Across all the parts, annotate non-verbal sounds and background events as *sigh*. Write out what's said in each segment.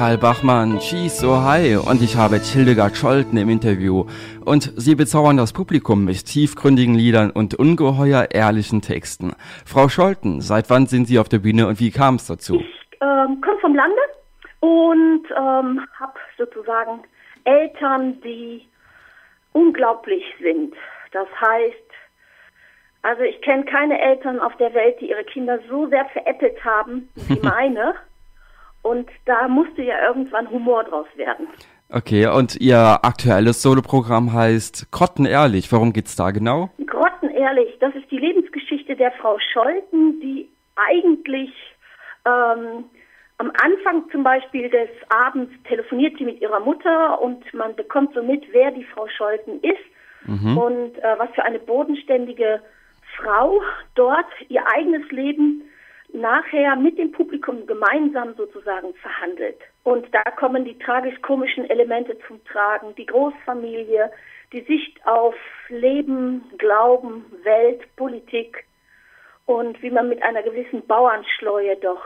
Karl Bachmann, schieß so hi und ich habe Hildegard Scholten im Interview. Und sie bezaubern das Publikum mit tiefgründigen Liedern und ungeheuer ehrlichen Texten. Frau Scholten, seit wann sind Sie auf der Bühne und wie kam es dazu? Ich ähm, komme vom Lande und ähm, habe sozusagen Eltern, die unglaublich sind. Das heißt, also ich kenne keine Eltern auf der Welt, die ihre Kinder so sehr veräppelt haben wie *laughs* meine. Und da musste ja irgendwann Humor draus werden. Okay, und Ihr aktuelles Soloprogramm heißt Grottenehrlich. Worum geht's da genau? Grottenehrlich, das ist die Lebensgeschichte der Frau Scholten, die eigentlich ähm, am Anfang zum Beispiel des Abends telefoniert sie mit ihrer Mutter und man bekommt so mit, wer die Frau Scholten ist mhm. und äh, was für eine bodenständige Frau dort ihr eigenes Leben nachher mit dem Publikum gemeinsam sozusagen verhandelt. Und da kommen die tragisch-komischen Elemente zum Tragen, die Großfamilie, die Sicht auf Leben, Glauben, Welt, Politik und wie man mit einer gewissen Bauernschleue doch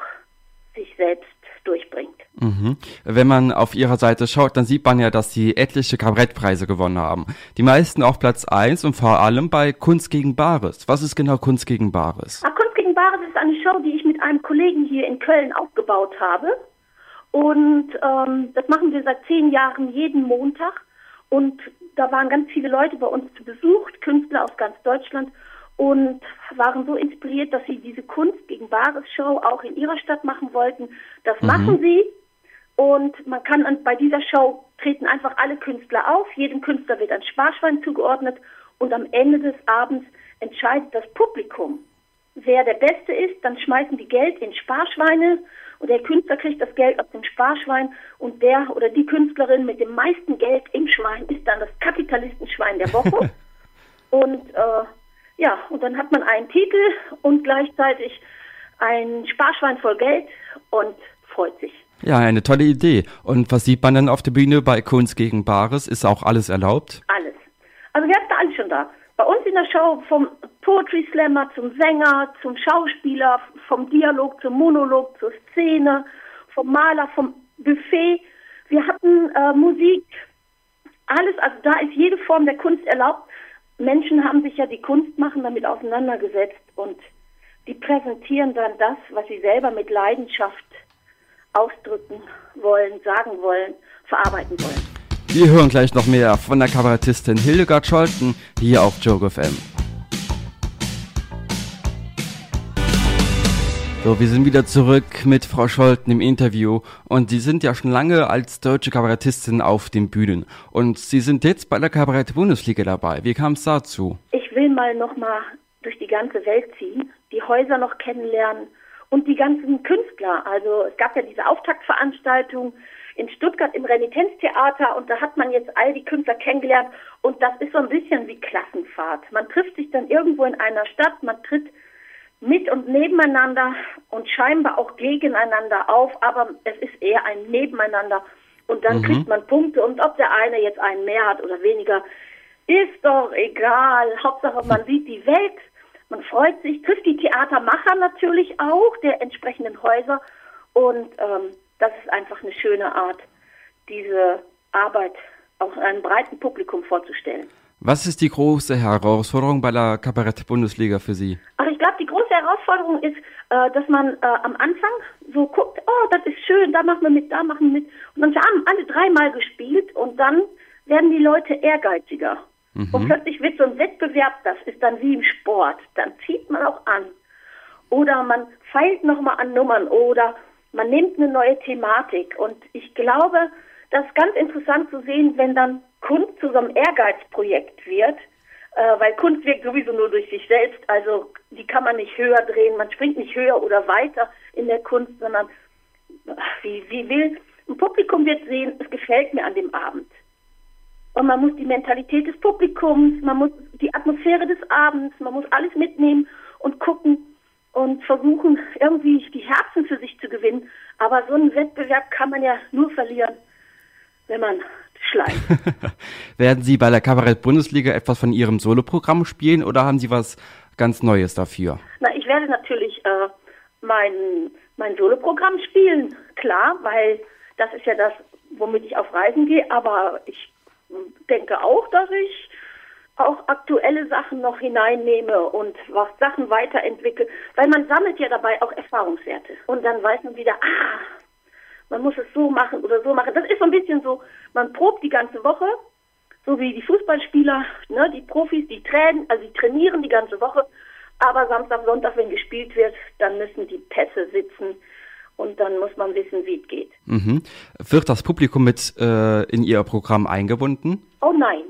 sich selbst durchbringt. Mhm. Wenn man auf ihrer Seite schaut, dann sieht man ja, dass sie etliche Kabarettpreise gewonnen haben. Die meisten auf Platz 1 und vor allem bei Kunst gegen Bares. Was ist genau Kunst gegen Bares? Ach, Gegen Bares ist eine Show, die ich mit einem Kollegen hier in Köln aufgebaut habe. Und ähm, das machen wir seit zehn Jahren jeden Montag. Und da waren ganz viele Leute bei uns zu Besuch, Künstler aus ganz Deutschland und waren so inspiriert, dass sie diese Kunst gegen Bares Show auch in ihrer Stadt machen wollten. Das mhm. machen sie und man kann an, bei dieser Show treten einfach alle Künstler auf. Jedem Künstler wird ein Sparschwein zugeordnet und am Ende des Abends entscheidet das Publikum, wer der Beste ist. Dann schmeißen die Geld in Sparschweine und der Künstler kriegt das Geld aus dem Sparschwein und der oder die Künstlerin mit dem meisten Geld im Schwein ist dann das Kapitalistenschwein der Woche. *laughs* und äh, ja, und dann hat man einen Titel und gleichzeitig ein Sparschwein voll Geld und freut sich. Ja, eine tolle Idee. Und was sieht man dann auf der Bühne bei Kunst gegen Bares? Ist auch alles erlaubt? Alles. Also wir hatten da alles schon da. Bei uns in der Show vom Poetry Slammer zum Sänger, zum Schauspieler, vom Dialog zum Monolog, zur Szene, vom Maler, vom Buffet. Wir hatten äh, Musik, alles, also da ist jede Form der Kunst erlaubt. Menschen haben sich ja die Kunst machen damit auseinandergesetzt und die präsentieren dann das, was sie selber mit Leidenschaft ausdrücken wollen, sagen wollen, verarbeiten wollen. Wir hören gleich noch mehr von der Kabarettistin Hildegard Scholten hier auf Joke FM. So, wir sind wieder zurück mit Frau Scholten im Interview und Sie sind ja schon lange als deutsche Kabarettistin auf den Bühnen und Sie sind jetzt bei der Kabarett-Bundesliga dabei. Wie kam es dazu? Ich will mal noch mal durch die ganze Welt ziehen, die Häuser noch kennenlernen und die ganzen Künstler. Also es gab ja diese Auftaktveranstaltung in Stuttgart im Renitenztheater und da hat man jetzt all die Künstler kennengelernt und das ist so ein bisschen wie Klassenfahrt. Man trifft sich dann irgendwo in einer Stadt, man tritt mit und nebeneinander und scheinbar auch gegeneinander auf, aber es ist eher ein Nebeneinander. Und dann mhm. kriegt man Punkte und ob der eine jetzt einen mehr hat oder weniger, ist doch egal. Hauptsache man sieht die Welt, man freut sich, trifft die Theatermacher natürlich auch, der entsprechenden Häuser und ähm, das ist einfach eine schöne Art, diese Arbeit auch einem breiten Publikum vorzustellen. Was ist die große Herausforderung bei der Kabarett-Bundesliga für Sie? Ach, ich glaube, die große Herausforderung ist, äh, dass man äh, am Anfang so guckt, oh, das ist schön, da machen wir mit, da machen wir mit. Und dann haben alle dreimal gespielt und dann werden die Leute ehrgeiziger. Mhm. Und plötzlich wird so ein Wettbewerb, das ist dann wie im Sport, dann zieht man auch an. Oder man feilt nochmal an Nummern oder man nimmt eine neue Thematik. Und ich glaube, das ist ganz interessant zu sehen, wenn dann Kunst zu so einem Ehrgeizprojekt wird, äh, weil Kunst wirkt sowieso nur durch sich selbst, also die kann man nicht höher drehen, man springt nicht höher oder weiter in der Kunst, sondern wie, wie will, ein Publikum wird sehen, es gefällt mir an dem Abend. Und man muss die Mentalität des Publikums, man muss die Atmosphäre des Abends, man muss alles mitnehmen und gucken und versuchen, irgendwie die Herzen für sich zu gewinnen. Aber so einen Wettbewerb kann man ja nur verlieren, wenn man Schleim. *laughs* Werden Sie bei der Kabarett-Bundesliga etwas von Ihrem Soloprogramm spielen oder haben Sie was ganz Neues dafür? Na, ich werde natürlich äh, mein, mein Soloprogramm spielen, klar, weil Das ist ja das, womit ich auf Reisen gehe. Aber ich denke auch, dass ich auch aktuelle Sachen noch hineinnehme und was Sachen weiterentwickle, weil man sammelt ja dabei auch Erfahrungswerte. Und dann weiß man wieder, ah, man muss es so machen oder so machen. Das ist so ein bisschen so, man probt die ganze Woche, so wie die Fußballspieler, ne, die Profis, die trainen, also die trainieren die ganze Woche, aber Samstag, Sonntag, wenn gespielt wird, dann müssen die Pässe sitzen und dann muss man wissen, wie es geht. Mhm. Wird das Publikum mit äh, in Ihr Programm eingebunden? Oh nein.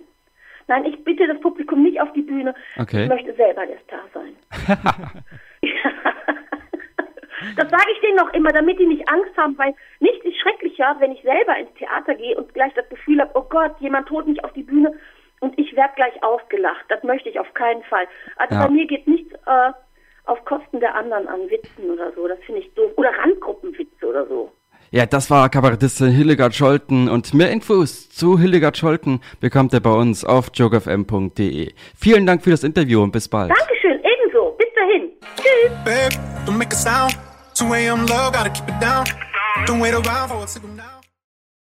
Nein, ich bitte das Publikum nicht auf die Bühne. Okay. Ich möchte selber der Star sein. *laughs* das sage ich denen noch immer, damit die nicht Angst haben, weil nichts ist schrecklicher, wenn ich selber ins Theater gehe und gleich das Gefühl habe, oh Gott, jemand holt mich auf die Bühne und ich werde gleich ausgelacht. Das möchte ich auf keinen Fall. Also Ja. bei mir geht nichts äh, auf Kosten der anderen an Witzen oder so. Das finde ich doof. Oder Randgruppenwitze oder so. Ja, das war Kabarettistin Hildegard Scholten und mehr Infos zu Hildegard Scholten bekommt ihr bei uns auf jogfm.de. Vielen Dank für das Interview und bis bald. Dankeschön, ebenso. Bis dahin. Tschüss. Babe, don't make a sound. 2 a.m. love, gotta keep it down. Don't wait around for a signal now.